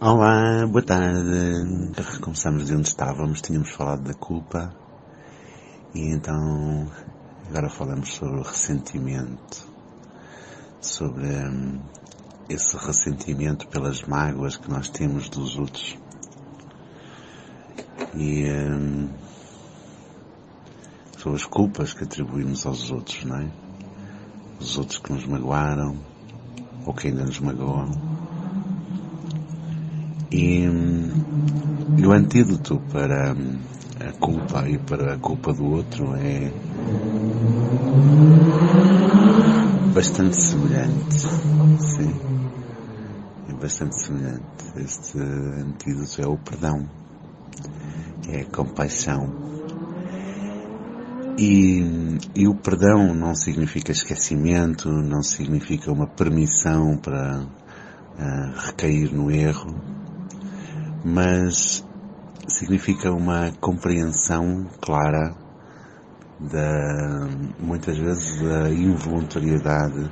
Olá, boa tarde. Começamos de onde estávamos, tínhamos falado da culpa e então agora falamos sobre o ressentimento, sobre hum, esse ressentimento pelas mágoas que nós temos dos outros. E hum, sobre as culpas que atribuímos aos outros, não é? Os outros que nos magoaram ou que ainda nos magoam e, e o antídoto para a culpa e para a culpa do outro é bastante semelhante. Sim. É bastante semelhante. Este antídoto é o perdão. É a compaixão. E, e o perdão não significa esquecimento, não significa uma permissão para uh, recair no erro mas significa uma compreensão clara da, muitas vezes, da involuntariedade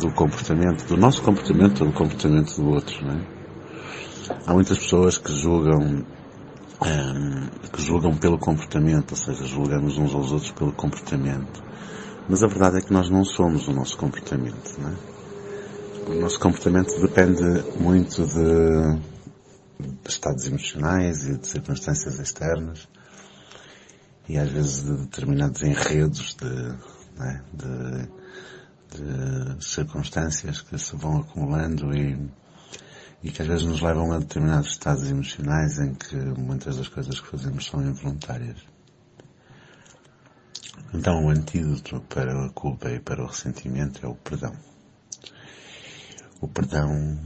do comportamento, do nosso comportamento ou do comportamento do outro, não é? Há muitas pessoas que julgam, um, que julgam pelo comportamento, ou seja, julgamos uns aos outros pelo comportamento. Mas a verdade é que nós não somos o nosso comportamento, não é? O nosso comportamento depende muito de de estados emocionais e de circunstâncias externas e às vezes de determinados enredos de, né, de, de, circunstâncias que se vão acumulando e, e que às vezes nos levam a determinados estados emocionais em que muitas das coisas que fazemos são involuntárias. Então o antídoto para a culpa e para o ressentimento é o perdão. O perdão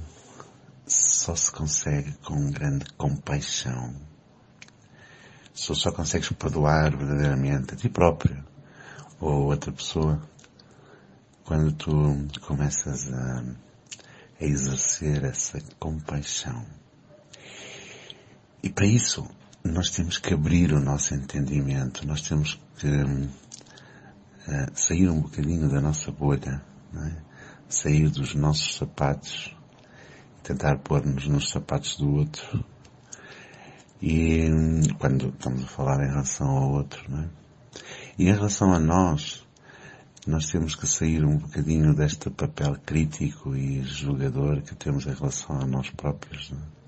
só se consegue com grande compaixão. Só, só consegues perdoar verdadeiramente a ti próprio ou outra pessoa quando tu começas a, a exercer essa compaixão. E para isso nós temos que abrir o nosso entendimento, nós temos que uh, sair um bocadinho da nossa bolha, é? sair dos nossos sapatos tentar pôr-nos nos sapatos do outro. E quando estamos a falar em relação ao outro, não é? E em relação a nós, nós temos que sair um bocadinho deste papel crítico e julgador que temos em relação a nós próprios. Não é?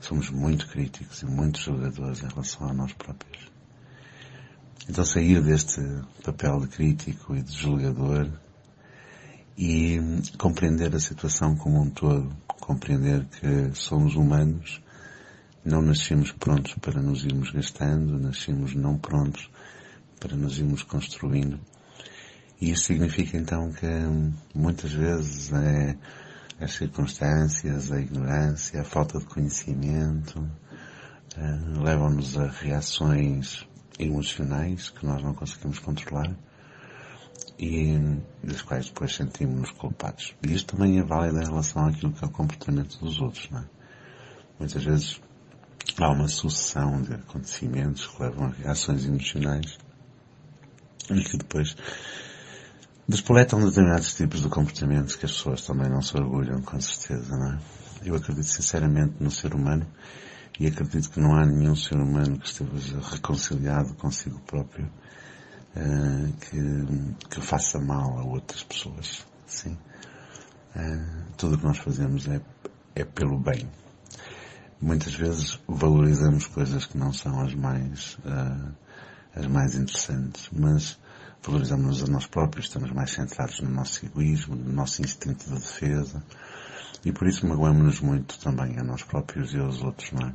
Somos muito críticos e muito julgadores em relação a nós próprios. Então sair deste papel de crítico e de julgador e compreender a situação como um todo, compreender que somos humanos, não nascemos prontos para nos irmos gastando, nascemos não prontos para nos irmos construindo. E isso significa então que muitas vezes é as circunstâncias, a ignorância, a falta de conhecimento, eh, levam-nos a reações emocionais que nós não conseguimos controlar e dos quais depois sentimos-nos culpados. E isto também é válido em relação àquilo que é o comportamento dos outros, não é? Muitas vezes há uma sucessão de acontecimentos que levam a reações emocionais e que depois despoletam determinados tipos de comportamentos que as pessoas também não se orgulham, com certeza, não é? Eu acredito sinceramente no ser humano e acredito que não há nenhum ser humano que esteja reconciliado consigo próprio uh, que, que faça mal a outras pessoas. Sim. Uh, tudo o que nós fazemos é, é pelo bem. Muitas vezes valorizamos coisas que não são as mais, uh, as mais interessantes, mas valorizamos-nos a nós próprios, estamos mais centrados no nosso egoísmo, no nosso instinto de defesa, e por isso magoamos-nos muito também a nós próprios e aos outros, não é?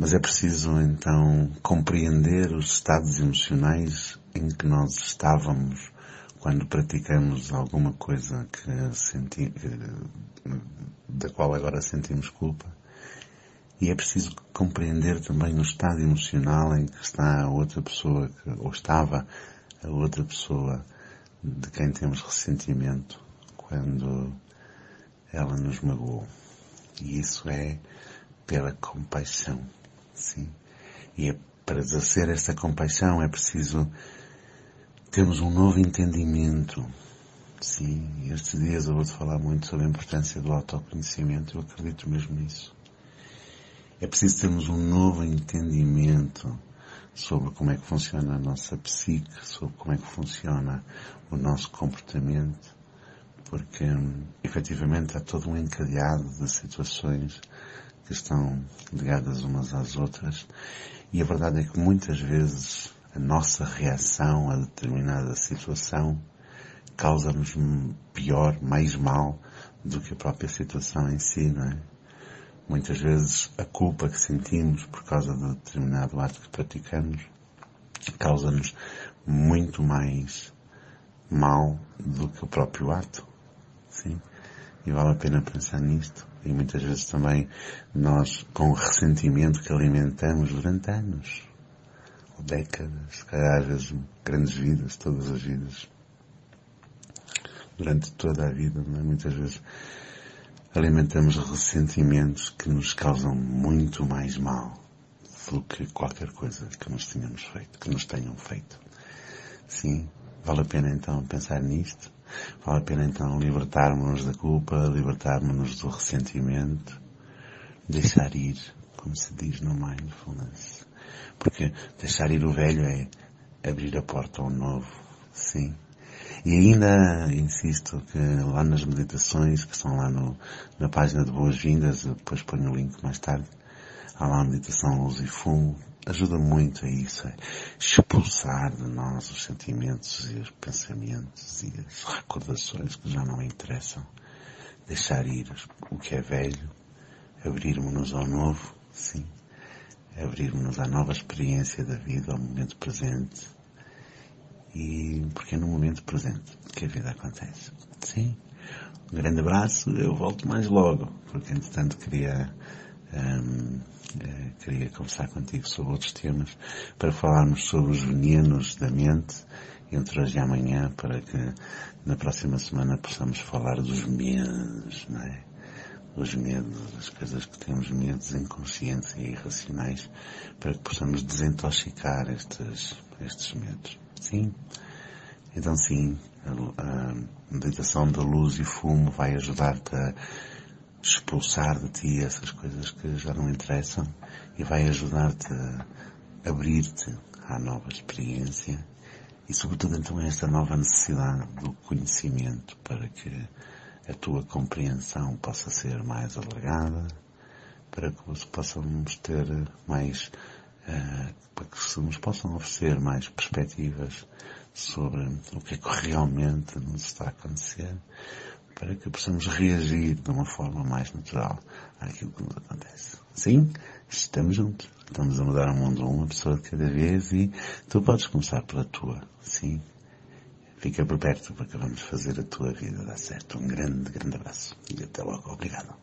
Mas é preciso então compreender os estados emocionais em que nós estávamos quando praticamos alguma coisa que senti, da qual agora sentimos culpa. E é preciso compreender também o estado emocional em que está a outra pessoa, ou estava a outra pessoa de quem temos ressentimento quando ela nos magoou. E isso é pela compaixão. Sim. E é, para exercer esta compaixão é preciso termos um novo entendimento Sim, estes dias eu vou-te falar muito sobre a importância do autoconhecimento, eu acredito mesmo nisso. É preciso termos um novo entendimento sobre como é que funciona a nossa psique, sobre como é que funciona o nosso comportamento, porque efetivamente há todo um encadeado de situações estão ligadas umas às outras e a verdade é que muitas vezes a nossa reação a determinada situação causa-nos pior, mais mal do que a própria situação em si, não é? Muitas vezes a culpa que sentimos por causa de determinado ato que praticamos causa-nos muito mais mal do que o próprio ato. Sim. E vale a pena pensar nisto. E muitas vezes também nós, com o ressentimento que alimentamos durante anos, ou décadas, se calhar às vezes grandes vidas, todas as vidas, durante toda a vida, é? muitas vezes alimentamos ressentimentos que nos causam muito mais mal do que qualquer coisa que nos tenhamos feito, que nos tenham feito. Sim, vale a pena então pensar nisto, vale a pena então libertarmos-nos da culpa, libertarmos-nos do ressentimento, deixar ir, como se diz no mindfulness. Porque deixar ir o velho é abrir a porta ao novo, sim. E ainda insisto que lá nas meditações, que estão lá no, na página de Boas-Vindas, depois ponho o link mais tarde, há lá a meditação luz e fumo, ajuda muito a isso, é expulsar de nós os sentimentos e os pensamentos e as recordações que já não interessam, deixar ir o que é velho, abrirmos-nos ao novo, sim, abrirmos-nos à nova experiência da vida, ao momento presente, e porque é no momento presente que a vida acontece. Sim. Um grande abraço, eu volto mais logo, porque entretanto queria, eh, queria conversar contigo sobre outros temas, para falarmos sobre os venenos da mente, entre hoje e amanhã, para que na próxima semana possamos falar dos medos, não é? Os medos, as coisas que temos medos inconscientes e irracionais, para que possamos desintoxicar estes, estes medos. Sim. Então sim, a, a meditação da luz e fumo vai ajudar-te a expulsar de ti essas coisas que já não interessam e vai ajudar-te a abrir-te à nova experiência e sobretudo então a esta nova necessidade do conhecimento para que a tua compreensão possa ser mais alargada, para que possamos ter mais eh, para que se nos possam oferecer mais perspectivas sobre o que é que realmente nos está a acontecer, para que possamos reagir de uma forma mais natural àquilo que nos acontece. Sim, estamos juntos. Estamos a mudar o mundo uma pessoa de cada vez e tu podes começar pela tua. Sim. Fica por perto porque vamos fazer a tua vida dar certo. Um grande, grande abraço e até logo. Obrigado.